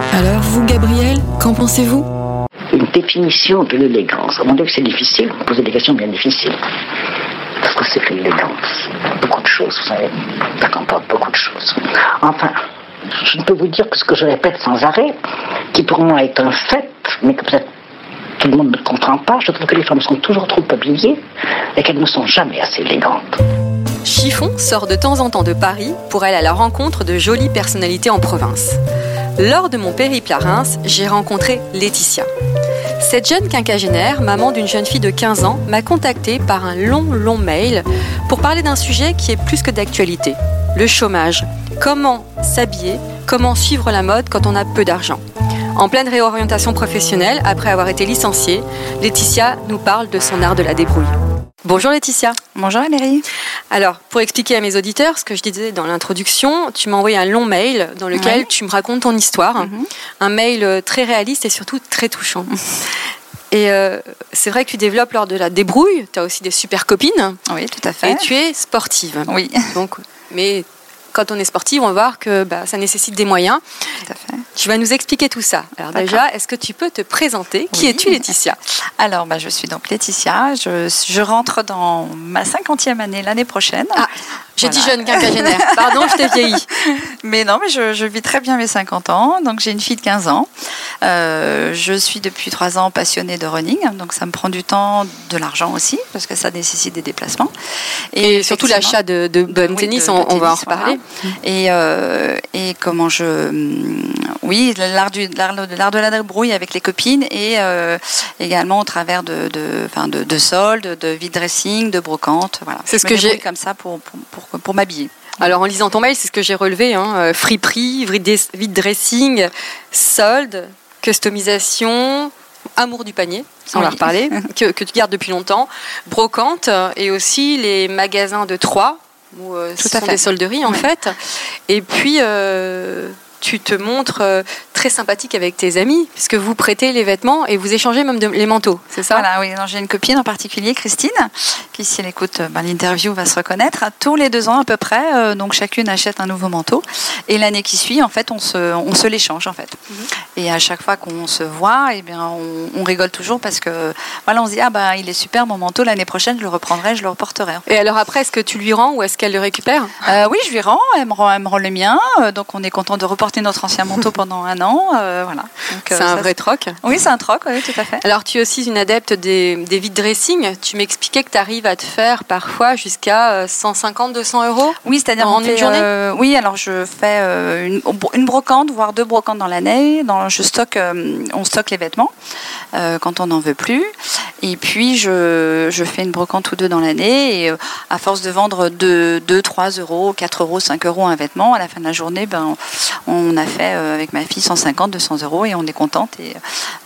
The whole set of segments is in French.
Alors vous, Gabriel, qu'en pensez-vous? Une définition de l'élégance. Mon avis, c'est difficile. Vous posez des questions bien difficiles. Parce que c'est que l'élégance Beaucoup de choses, vous savez. Ça comporte beaucoup de choses. Enfin, je ne peux vous dire que ce que je répète sans arrêt, qui pour moi est un fait, mais que peut-être tout le monde ne comprend pas, je trouve que les femmes sont toujours trop habillées et qu'elles ne sont jamais assez élégantes. Chiffon sort de temps en temps de Paris pour aller à la rencontre de jolies personnalités en province. Lors de mon périple à Reims, j'ai rencontré Laetitia. Cette jeune quinquagénaire, maman d'une jeune fille de 15 ans, m'a contactée par un long, long mail pour parler d'un sujet qui est plus que d'actualité, le chômage. Comment s'habiller, comment suivre la mode quand on a peu d'argent. En pleine réorientation professionnelle, après avoir été licenciée, Laetitia nous parle de son art de la débrouille. Bonjour Laetitia. Bonjour Valérie. Alors, pour expliquer à mes auditeurs ce que je disais dans l'introduction, tu m'as envoyé un long mail dans lequel Ouais. tu me racontes ton histoire. Mhm. Un mail euh, très réaliste et surtout très touchant. Et euh, c'est vrai que tu développes lors de la débrouille, tu as aussi des super copines Oui, tout à fait. et tu es sportive. Oui, Donc, mais quand on est sportive, on va voir que bah, ça nécessite des moyens. tout à fait. Tu vas nous expliquer tout ça. Alors déjà, est-ce que tu peux te présenter? Qui Oui. es-tu Laetitia? Alors, bah, je suis donc Laetitia. Je, je rentre dans ma cinquantième année l'année prochaine. Ah, j'ai Voilà. dit jeune quinquagénaire. Pardon, je t'ai vieilli. Mais non, mais je, je vis très bien mes 50 ans. Donc, j'ai une fille de 15 ans. Euh, je suis depuis 3 ans passionnée de running. Donc, ça me prend du temps, de l'argent aussi, parce que ça nécessite des déplacements. Et, surtout l'achat de, de Oui, tennis, de- on, va en reparler. Et, euh, et comment je. hum, Oui, l'art de l'art de la débrouille avec les copines et euh, également au travers de, de, enfin de, de soldes, de vide dressing, de brocante. Voilà. C'est ce que j'ai- comme ça pour, pour, pour, pour m'habiller. Alors en lisant ton mail, c'est ce que j'ai relevé. Hein. euh, Friperie, vide dressing, solde, customisation, amour du panier, on va reparler, que, que tu gardes depuis longtemps, brocante et aussi les magasins de Troyes, où euh, ce Tout à sont fait. des solderies en fait. Et puis euh, tu te montres euh, très sympathique avec tes amis, puisque vous prêtez les vêtements et vous échangez même de- les manteaux, c'est ça? Voilà, oui. J'ai une copine en particulier, Christine, qui, si elle écoute euh, ben, l'interview, va se reconnaître. Tous les deux ans à peu près, euh, donc chacune achète un nouveau manteau. Et l'année qui suit, en fait, on se, on se l'échange, en fait. Mhm. Et à chaque fois qu'on se voit, eh bien, on, on rigole toujours parce que, voilà, on se dit, ah bah, il est super mon manteau, l'année prochaine, je le reprendrai, je le reporterai. Et alors après, est-ce que tu lui rends ou est-ce qu'elle le récupère? Euh, oui, je lui rends, elle me rend, elle me rend le mien. donc, on est content de reporter notre ancien manteau pendant un an. euh, voilà. Euh, C'est un ça, vrai troc. Oui, c'est un troc, oui, tout à fait. Alors, tu es aussi une adepte des, des vide dressing. Tu m'expliquais que tu arrives à te faire parfois jusqu'à 150-200 euros. Oui, c'est-à-dire En une journée euh, Oui, alors je fais euh, une, une brocante, voire deux brocantes dans l'année. Dans, je stocke, euh, on stocke les vêtements euh, quand on n'en veut plus. Et puis je, je fais une brocante ou deux dans l'année. Et euh, à force de vendre 2, 2, 3 euros, 4 euros, 5 euros un vêtement, à la fin de la journée, ben, on a fait euh, avec ma fille 150, 200 euros et on est contente. Et euh,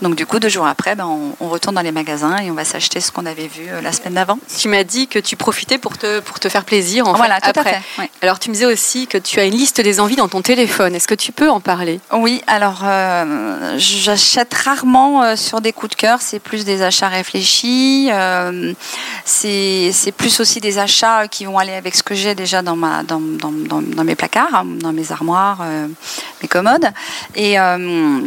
donc du coup, deux jours après, ben, on, on retourne dans les magasins et on va s'acheter ce qu'on avait vu euh, la semaine d'avant. Tu m'as dit que tu profitais pour te, pour te faire plaisir en Voilà, fait, tout après. à fait. oui. Alors, tu me disais aussi que tu as une liste des envies dans ton téléphone. Est-ce que tu peux en parler? Oui, alors euh, j'achète rarement euh, sur des coups de cœur, c'est plus des achats réfléchis, euh, c'est c'est plus aussi des achats qui vont aller avec ce que j'ai déjà dans, ma, dans, dans, dans, dans mes placards, hein, dans mes armoires, mes commodes. Et. euh,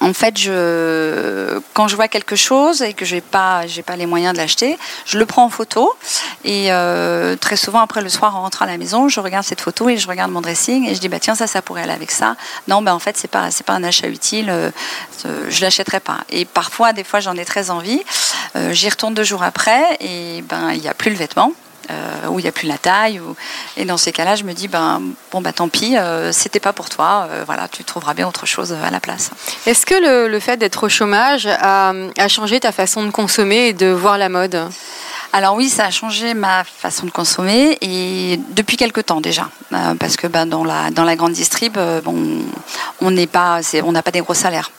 en fait, je, quand je vois quelque chose et que j'ai pas, j'ai pas les moyens de l'acheter, je le prends en photo. Et euh, très souvent, après le soir, en rentrant à la maison, je regarde cette photo et je regarde mon dressing et je dis bah tiens ça, ça pourrait aller avec ça. Non, ben en fait c'est pas, c'est pas un achat utile. Euh, je l'achèterai pas. Et parfois, des fois, j'en ai très envie. J'y retourne deux jours après et ben il n'y a plus le vêtement. Euh, où il n'y a plus la taille. Et dans ces cas-là, je me dis, ben, bon, bah, tant pis, euh, c'était pas pour toi, euh, voilà, tu trouveras bien autre chose à la place. Est-ce que le, fait d'être au chômage a, changé ta façon de consommer et de voir la mode? Alors oui, ça a changé ma façon de consommer et depuis quelque temps déjà, parce que ben, dans, la, dans la grande distrib, bon, on n'est pas, on n'a pas des gros salaires.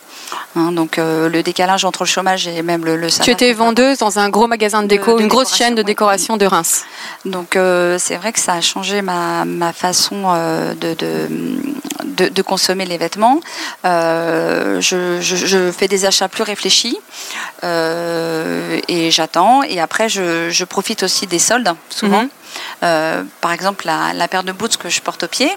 Hein, donc euh, le décalage entre le chômage et même le, salaire. Tu étais vendeuse dans un gros magasin de déco, une grosse chaîne de décoration de Reims. Donc euh, c'est vrai que ça a changé ma, façon euh, de, de, consommer les vêtements. Je, fais des achats plus réfléchis et j'attends. Et après, je, profite aussi des soldes, souvent. Mhm. par exemple, la, la paire de boots que je porte au pied,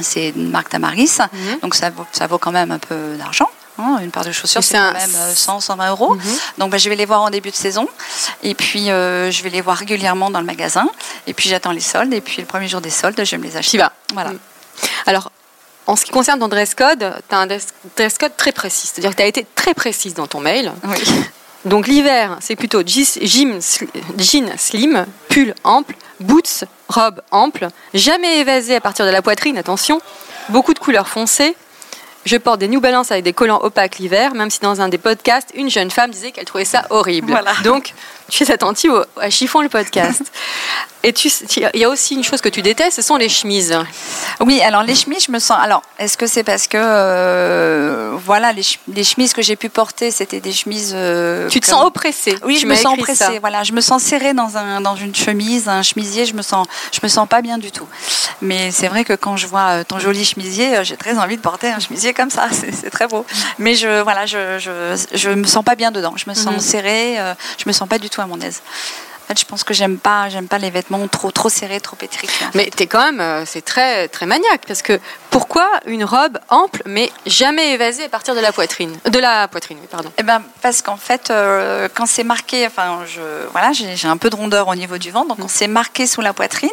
c'est une marque Tamaris, mhm. donc ça ça vaut quand même un peu d'argent. Hein, une paire de chaussures, c'est quand même 100, euh, 120 euros. Mhm. Donc bah, je vais les voir en début de saison. Et puis euh, je vais les voir régulièrement dans le magasin. Et puis j'attends les soldes. Et puis le premier jour des soldes, je vais me les acheter. Voilà. Mhm. Alors, en ce qui concerne ton dress code, tu as un dress code très précis. C'est-à-dire que tu as été très précise dans ton mail. Oui. Donc l'hiver, c'est plutôt jean slim, pull ample, boots, robe ample, jamais évasé à partir de la poitrine, attention, beaucoup de couleurs foncées, je porte des New Balance avec des collants opaques l'hiver, même si dans un des podcasts, une jeune femme disait qu'elle trouvait ça horrible. Donc, tu es attentive à Chiffon le podcast. Et tu, il y a aussi une chose que tu détestes, ce sont les chemises. Oui, alors les chemises, je me sens. Alors, est-ce que c'est parce que euh, voilà, les, chemises que j'ai pu porter, c'était des chemises. Euh, tu te sens oppressée. Oui, je me sens oppressée. Voilà, je me sens serrée dans un dans une chemise, un chemisier. Je me sens je me sens pas bien du tout. Mais c'est vrai que quand je vois euh, ton joli chemisier, j'ai très envie de porter un chemisier comme ça. C'est très beau. Mais je voilà, je, je je me sens pas bien dedans. Je me sens mhm. serrée. je me sens pas du tout à mon aise. Fait, je pense que j'aime pas, j'aime pas les vêtements trop, trop serrés, trop étriqués. Mais tu es quand même, euh, c'est très, très maniaque parce que pourquoi une robe ample mais jamais évasée à partir de la poitrine, de la poitrine, pardon. Eh ben, parce qu'en fait, euh, quand c'est marqué, enfin, je, voilà, j'ai un peu de rondeur au niveau du ventre, donc quand c'est marqué sous la poitrine,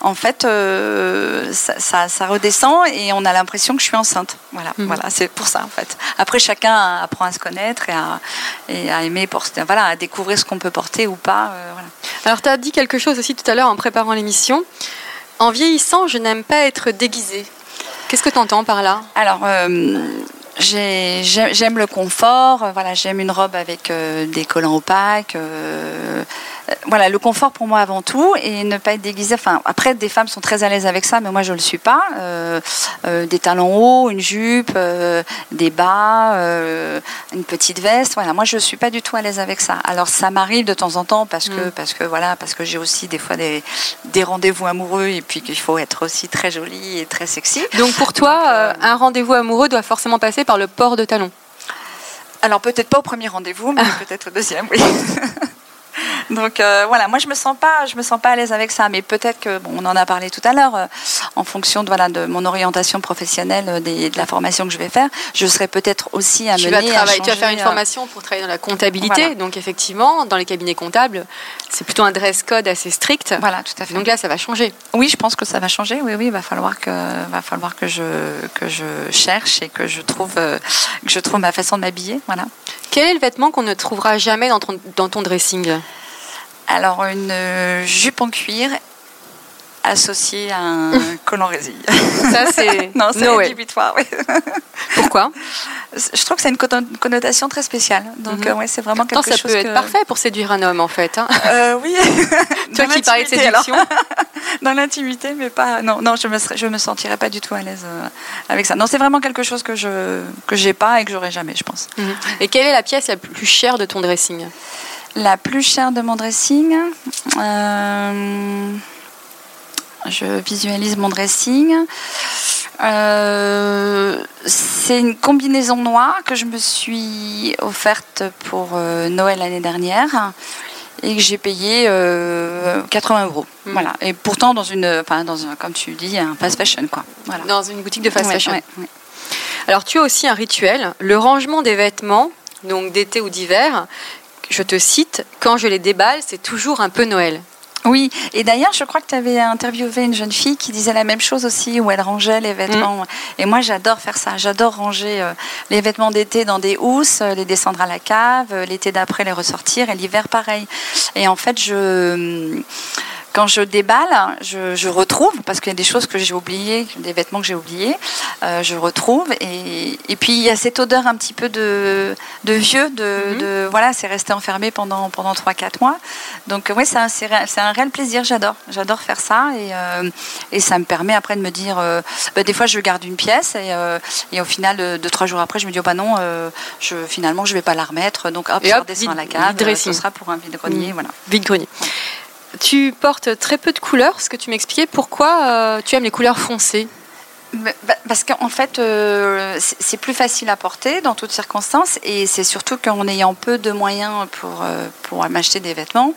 en fait, euh, ça, ça, redescend et on a l'impression que je suis enceinte. Voilà, mhm. voilà, c'est pour ça en fait. Après, chacun apprend à se connaître et à, et à aimer, porter, voilà, à découvrir ce qu'on peut porter ou pas. Alors, tu as dit quelque chose aussi tout à l'heure en préparant l'émission. En vieillissant, je n'aime pas être déguisée. Qu'est-ce que tu entends par là? Alors, euh, j'aime le confort. Voilà, j'aime une robe avec euh, des collants opaques. Euh, euh, voilà, le confort pour moi avant tout et ne pas être déguisée. Enfin, après, des femmes sont très à l'aise avec ça, mais moi, je ne le suis pas. Euh, euh, des talons hauts, une jupe, des bas, une petite veste. Voilà, moi, je ne suis pas du tout à l'aise avec ça. Alors, ça m'arrive de temps en temps parce que, mm. parce que, voilà, parce que j'ai aussi des fois des, des rendez-vous amoureux et puis qu'il faut être aussi très jolie et très sexy. Donc, pour toi, un rendez-vous amoureux doit forcément passer par le port de talons alors peut-être pas au premier rendez-vous, mais peut-être au deuxième, oui. Donc euh, voilà, moi je me sens pas, je me sens pas à l'aise avec ça, mais peut-être que bon, on en a parlé tout à l'heure, euh, en fonction de voilà de mon orientation professionnelle, euh, de la formation que je vais faire, je serai peut-être aussi amenée tu vas travailler, Tu vas faire une formation pour travailler dans la comptabilité, donc effectivement, dans les cabinets comptables, c'est plutôt un dress code assez strict. Voilà, tout à fait. Donc là, ça va changer. Oui, je pense que ça va changer. Oui, oui, il va falloir que, va falloir que je que je cherche et que je trouve que je trouve ma façon de m'habiller. Voilà. Quel est le vêtement qu'on ne trouvera jamais dans ton, dans ton dressing? Alors, une euh, jupe en cuir associée à un collant résille. Ça, c'est non, c'est rédhibitoire. Oui. Pourquoi Je trouve que c'est une connotation très spéciale. Donc, euh, ouais, c'est vraiment quelque chose. Ça peut être parfait pour séduire un homme, en fait. Hein. Euh, oui. Toi qui parlais de séduction. Dans l'intimité, mais pas. Non, non, je me je me sentirais pas du tout à l'aise avec ça. Non, c'est vraiment quelque chose que je que j'ai pas et que j'aurai jamais, je pense. Mhm. Et quelle est la pièce la plus chère de ton dressing? La plus chère de mon dressing, euh, je visualise mon dressing. Euh, c'est une combinaison noire que je me suis offerte pour euh, Noël l'année dernière et que j'ai payé 80 euros. Hmm. Voilà. Et pourtant dans une, enfin dans un, comme tu dis, un fast fashion quoi. Dans une boutique de fast fashion. Alors tu as aussi un rituel, le rangement des vêtements, donc d'été ou d'hiver. Je te cite, quand je les déballe, c'est toujours un peu Noël. Oui, et d'ailleurs, je crois que tu avais interviewé une jeune fille qui disait la même chose aussi, où elle rangeait les vêtements. Mm. Et moi, j'adore faire ça. J'adore ranger euh, les vêtements d'été dans des housses, euh, les descendre à la cave, euh, l'été d'après les ressortir, et l'hiver pareil. Et en fait, je quand je déballe, je, retrouve, parce qu'il y a des choses que j'ai oubliées, des vêtements que j'ai oubliés, euh, je retrouve. Et, puis il y a cette odeur un petit peu de, de vieux, de, mhm. voilà, c'est resté enfermé pendant, pendant 3-4 mois. Donc oui, c'est un, un, réel plaisir, j'adore. J'adore faire ça. Et, euh, et, ça me permet après de me dire, euh, bah, des fois je garde une pièce et, et au final, de, trois jours après, je me dis, oh bah non, je, finalement je ne vais pas la remettre. Donc hop, je redescends à la cave. Ce sera pour un vide-grenier. Mhm. Voilà. Vide-grenier. Tu portes très peu de couleurs, ce que tu m'expliquais. Pourquoi euh, tu aimes les couleurs foncées? Bah, bah, parce qu'en fait, euh, c'est plus facile à porter dans toutes circonstances et c'est surtout qu'en ayant peu de moyens pour, euh, pour m'acheter des vêtements,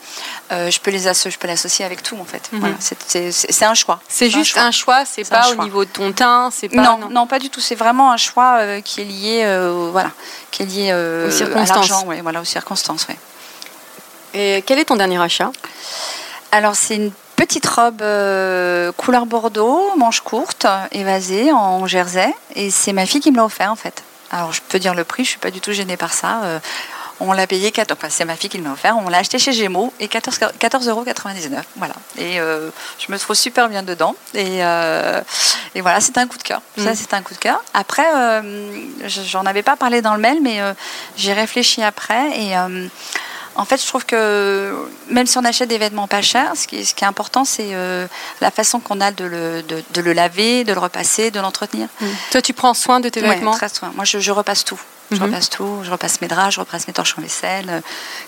je peux les je peux l'associer avec tout en fait. Mhm. c'est un choix. C'est juste un choix, c'est pas au niveau de ton teint, c'est pas non, non, pas du tout. C'est vraiment un choix qui est lié, voilà, qui est lié aux circonstances. à ouais, voilà, aux circonstances. Ouais. Et quel est ton dernier achat? Alors c'est une petite robe euh, couleur bordeaux, manche courte, évasée en jersey. Et c'est ma fille qui me l'a offert en fait. Alors je peux dire le prix, je suis pas du tout gênée par ça. Euh, on l'a payé, enfin c'est ma fille qui me l'a offert, on l'a acheté chez Gémeaux et 14,99 14 euros. Voilà. Et euh, je me trouve super bien dedans. Et, et voilà, c'est un coup de cœur. Ça, mm. c'est un coup de cœur. Après, j'en avais pas parlé dans le mail, mais j'ai réfléchi après. Et en fait, je trouve que même si on achète des vêtements pas chers, ce qui, est important, c'est euh, la façon qu'on a de le, laver, de le repasser, de l'entretenir. Mmh. Toi, tu prends soin de tes vêtements très soin. Moi, je, repasse tout. Je mmh. repasse tout. Je repasse mes draps, je repasse mes torches en vaisselle.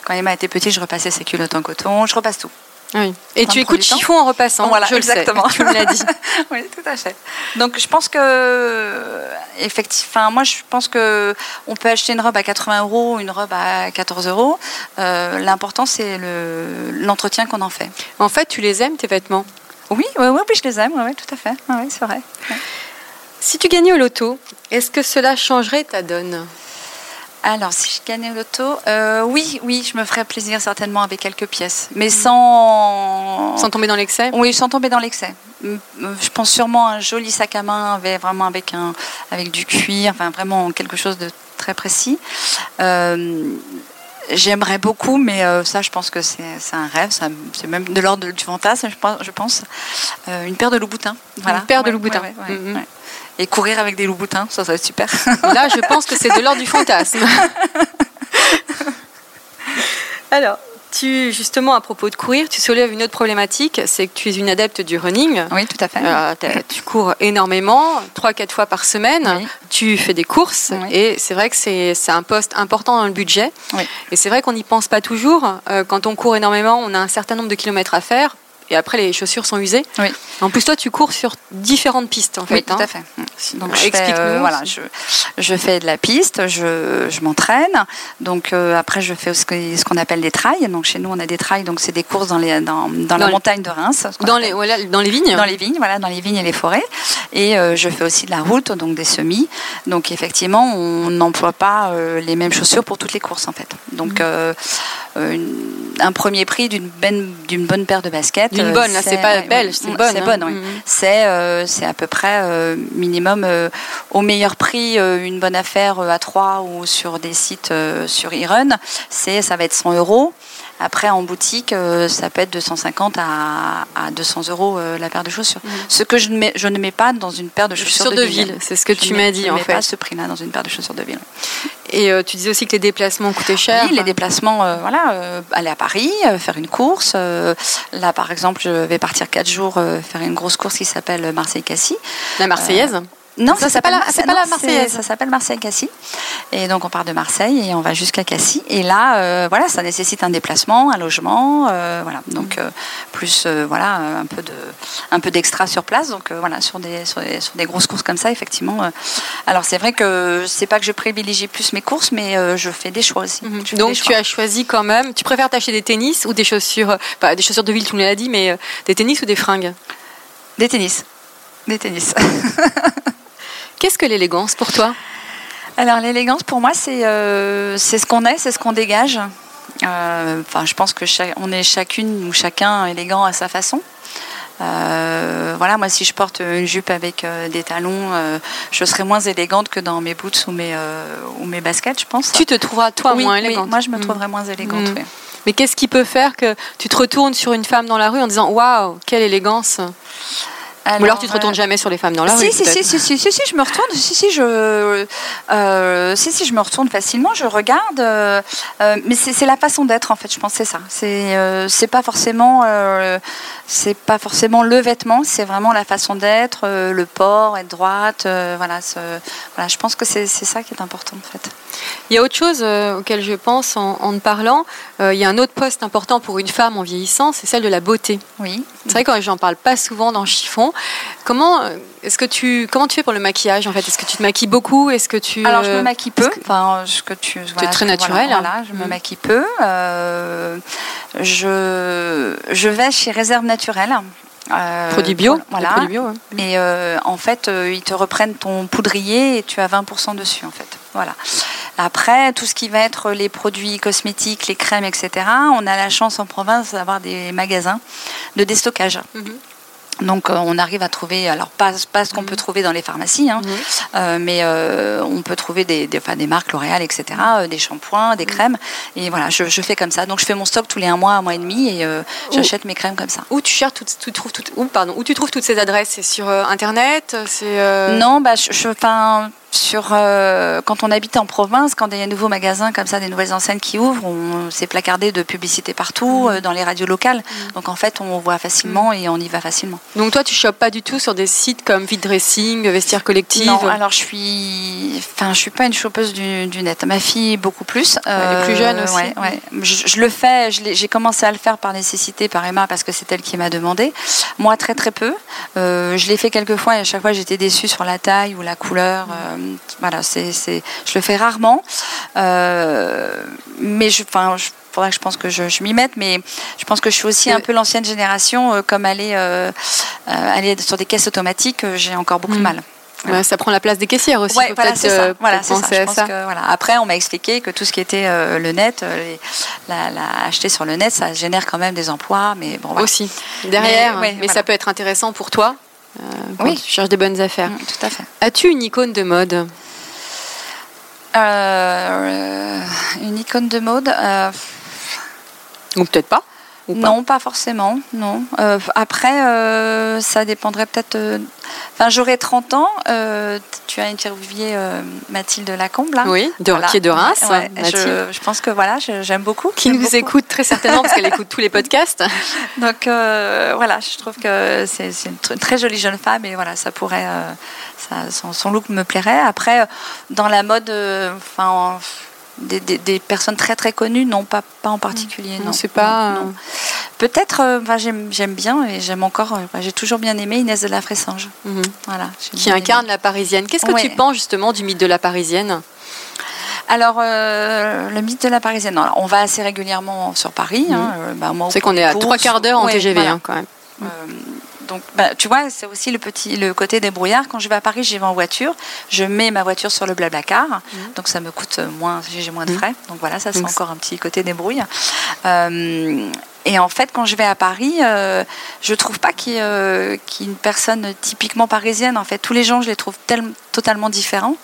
Quand Emma était petite, je repassais ses culottes en coton. Je repasse tout. Oui. Et tu écoutes chiffon en repassant. Voilà, je exactement. Le sais. Tu me l'as dit. oui, tout à fait. Donc je pense que, effectivement, moi je pense que on peut acheter une robe à 80 euros, une robe à 14 euros. Euh, l'important c'est l'entretien qu'on en fait. En fait, tu les aimes tes vêtements? Oui, oui, oui, je les aime. Oui, tout à fait. Oui, c'est vrai. Si tu gagnais au loto, est-ce que cela changerait ta donne? Alors, si je gagnais l'auto, euh, oui, oui, je me ferais plaisir certainement avec quelques pièces, mais sans sans tomber dans l'excès? Oui, sans tomber dans l'excès. Je pense sûrement un joli sac à main, avec, vraiment avec un avec du cuir, enfin vraiment quelque chose de très précis. Euh, j'aimerais beaucoup, mais euh, ça, je pense que c'est un rêve. C'est même de l'ordre du fantasme, je pense. une paire de loups-boutins. Voilà. Une paire de loups-boutins. Mhm et courir avec des loups-boutins, ça, ça va être super. Là, je pense que c'est de l'ordre du fantasme. Alors, tu, justement, à propos de courir, tu soulèves une autre problématique, c'est que tu es une adepte du running. Oui, tout à fait. Euh, tu cours énormément, 3-4 fois par semaine. Tu fais des courses et c'est vrai que c'est un poste important dans le budget. Et c'est vrai qu'on n'y pense pas toujours. Euh, quand on court énormément, on a un certain nombre de kilomètres à faire et après les chaussures sont usées. Oui. En plus, toi, tu cours sur différentes pistes, en fait. Oui, tout hein. à fait. Donc, explique-nous. Euh, voilà, je, je, fais de la piste, je, je m'entraîne. Donc, euh, après, je fais ce qu'on appelle des trails. Donc, chez nous, on a des trails. Donc, c'est des courses dans, les, dans, dans, la montagne de Reims. Dans les, voilà, dans les vignes Dans les vignes, voilà, dans les vignes et les forêts. Et euh, je fais aussi de la route, donc des semis. Donc, effectivement, on n'emploie pas les mêmes chaussures pour toutes les courses, en fait. Donc, mmh. un premier prix d'une d'une bonne paire de baskets une bonne, c'est pas belle, c'est bonne. C'est bonne, oui. Hein. Mhm. C'est euh, c'est à peu près euh, minimum euh, au meilleur prix une bonne affaire à 3 ou sur des sites sur eRun, c'est ça va être 100 euros. Après, en boutique, ça peut être de 150 à, à 200 euros la paire de chaussures. Mhm. Ce que je ne, mets, je ne mets pas dans une paire de chaussures de, ville. C'est ce que tu m'as dit, je en mets fait. pas ce prix-là dans une paire de chaussures de ville. Et euh, tu disais aussi que les déplacements coûtaient cher. Oui, les déplacements, euh, voilà, euh, aller à Paris, faire une course. là, par exemple, je vais partir quatre jours faire une grosse course qui s'appelle Marseille-Cassis. La Marseillaise non, ça, s'appelle pas, la, pas la Marseillaise. Ça s'appelle Marseille-Cassis. Et donc on part de Marseille et on va jusqu'à Cassis. Et là, euh, voilà, ça nécessite un déplacement, un logement, euh, voilà. Donc euh, plus, voilà, un peu de, un peu d'extra sur place. Donc voilà, sur des, sur des, grosses courses comme ça, effectivement. alors c'est vrai que c'est pas que je privilégie plus mes courses, mais je fais des choix aussi. Mhm. Donc tu as choisi quand même. Tu préfères t'acheter des tennis ou des chaussures, pas des chaussures de ville, tu me l'as dit, mais des tennis ou des fringues? Des tennis. Des tennis. Qu'est-ce que l'élégance pour toi? Alors l'élégance pour moi c'est euh, ce qu'on est, c'est ce qu'on dégage. Euh, Enfin, je pense que on est chacune ou chacun élégant à sa façon. Euh, voilà, moi si je porte une jupe avec euh, des talons, euh, je serai moins élégante que dans mes boots ou mes ou mes baskets, je pense. Tu te trouveras toi Oui, moins oui, élégante. moi je me Mm. trouverais moins élégante. Mm. oui. Mais qu'est-ce qui peut faire que tu te retournes sur une femme dans la rue en disant waouh, quelle élégance Ou alors tu te retournes euh, jamais sur les femmes dans la si, rue si, si, si, si, si, si, je me retourne, si, si, je, euh, si, si, je me retourne facilement, je regarde, euh, mais c'est la façon d'être en fait, je pense, c'est ça. C'est euh, c'est pas forcément, c'est pas forcément le vêtement, c'est vraiment la façon d'être, le port, être droite, voilà, ce- voilà. Je pense que c'est c'est ça qui est important en fait. Il y a autre chose auquel je pense en, en te parlant. Il y a un autre poste important pour une femme en vieillissant, c'est celle de la beauté. Oui. C'est vrai que j'en parle pas souvent dans Chiffon. Comment euh, est-ce que tu comment tu fais pour le maquillage en fait? Est-ce que tu te maquilles beaucoup? Est-ce que tu Alors je euh, me maquille peu. que- Enfin, ce que tu. voilà, très je- naturel, Voilà, hein. voilà, je me Mhm. maquille peu. Euh, je je vais chez Réserve Naturelle. Euh, produits bio, Voilà. produits bio. Et euh, en fait, euh, ils te reprennent ton poudrier et tu as 20% dessus, en fait. Voilà. Après, tout ce qui va être les produits cosmétiques, les crèmes, etc., on a la chance en province d'avoir des magasins de déstockage. Mhm. Donc, euh, on arrive à trouver, alors pas, pas ce qu'on Mhm. peut trouver dans les pharmacies, hein, Mhm. euh, mais euh, on peut trouver des, des, enfin, des marques L'Oréal, etc., euh, des shampoings, des crèmes. Et voilà, je, je fais comme ça. Donc, je fais mon stock tous les un mois, un mois et demi et j'achète mes crèmes comme ça. Où tu cherches, toutes- tu trouves toutes, où, pardon, où tu trouves toutes ces adresses C'est sur internet C'est Non, bah, je, je- sur, euh, quand on habite en province, quand il y a de nouveaux magasins comme ça, des nouvelles enseignes qui ouvrent, on s'est placardé de publicité partout, euh, dans les radios locales. Donc en fait, on voit facilement et on y va facilement. Donc toi, tu chopes pas du tout sur des sites comme Vide Dressing, Vestiaire Collective. Non, alors je suis, enfin, je suis pas une chopeuse du, du net. Ma fille beaucoup plus. Elle est plus jeune aussi. ouais, ouais. Je, je le fais. J'ai commencé à le faire par nécessité, par Emma, parce que c'est elle qui m'a demandé. Moi, très très peu. Euh, je l'ai fait quelques fois et à chaque fois j'étais déçue sur la taille ou la couleur. Euh, voilà, c'est, c'est, je le fais rarement. Euh, mais je, enfin, je faudrait que je pense que je, je m'y mette, mais je pense que je suis aussi Euh, un peu l'ancienne génération, euh, comme aller, euh, euh, aller sur des caisses automatiques, euh, j'ai encore beaucoup de Mm. mal. Ouais, ça prend la place des caissières aussi. Ouais, voilà, c'est ça. euh, Voilà, peut-être c'est ça. penser Je à pense ça. que, voilà. Après, on m'a expliqué que tout ce qui était euh, le net, euh, les- la, la- acheter sur le net, ça génère quand même des emplois, mais bon, voilà. Aussi, derrière. Mais, ouais, ça peut être intéressant pour toi euh, quand Oui. tu cherches des bonnes affaires. Mm, tout à fait. As-tu une icône de mode? Euh, une icône de mode euh, Ou peut-être pas Non, pas forcément, non. Euh, après, euh, ça dépendrait peut-être. Enfin, j'aurais 30 ans. euh, tu as interviewé euh, Mathilde Lacombe, là. Oui, de, Voilà. qui est de Reims, Ouais, Mathilde, je, je pense que voilà, j'aime beaucoup. qui nous beaucoup. écoute très certainement parce qu'elle écoute tous les podcasts. Donc euh, voilà, je trouve que c'est une tr- très jolie jeune femme et voilà, ça pourrait, euh, ça- son, son look me plairait. Après, dans la mode, enfin, en- des, des- des personnes très très connues, non, pas, pas en particulier. Non, c'est pas, non, non. Peut-être, euh, enfin, j'aime j'aime bien et j'aime encore. euh, enfin, J'ai toujours bien aimé Inès de la Fressange. Mhm. Voilà, Qui aimé. incarne la Parisienne. Qu'est-ce que Ouais. tu penses justement du mythe de la Parisienne? Alors, euh, le mythe de la Parisienne. alors, on va assez régulièrement sur Paris. hein, euh, bah, C'est qu'on est à trois quarts d'heure en ouais, TGV voilà. hein, quand même. Donc, bah, tu vois, c'est aussi le petit, le côté des brouillards. Quand je vais à Paris, j'y vais en voiture. Je mets ma voiture sur le Blablacar, donc ça me coûte moins, j'ai moins de Mhm. frais. Donc voilà, ça c'est encore un petit côté débrouille. Euh, et en fait, quand je vais à Paris, euh, je trouve pas qu'il y, ait, euh, qu'il y ait une personne typiquement parisienne. En fait, tous les gens, je les trouve tel- totalement différents.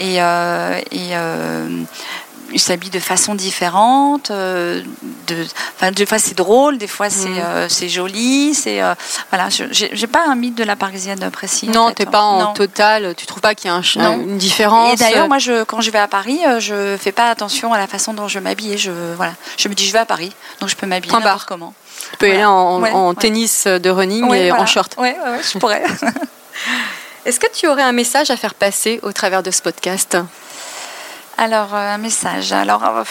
Et, euh, et euh, ils s'habillent de façon différente. euh, de, enfin, des fois c'est drôle, des fois c'est Mhm. euh, c'est joli. C'est euh, voilà, je- j'ai j'ai pas un mythe de la parisienne précis. en Non, fait. t'es pas en Non. total. Tu trouves pas qu'il y a un une différence Et d'ailleurs, moi, je, quand je vais à Paris, je fais pas attention à la façon dont je m'habille. Je voilà, je me dis je vais à Paris, donc je peux m'habiller Point barre. comment. Tu peux y aller en, Ouais, en ouais. tennis de running Ouais, et voilà. en short. Ouais, je pourrais. Est-ce que tu aurais un message à faire passer au travers de ce podcast? Alors, euh, un message. Alors, euh,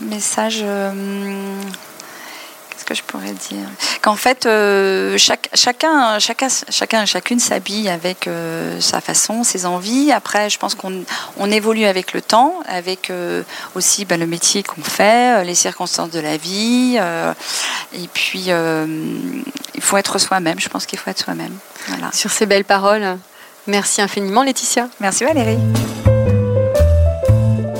message. euh, Qu'est-ce que je pourrais dire? Qu'en fait, euh, chaque- chacun, chacun, chacune s'habille avec euh, sa façon, ses envies. Après, je pense qu'on on évolue avec le temps, avec aussi ben, le métier qu'on fait, les circonstances de la vie. et puis, il faut être soi-même. Je pense qu'il faut être soi-même. Voilà. Sur ces belles paroles, Merci infiniment Laetitia. Merci Valérie.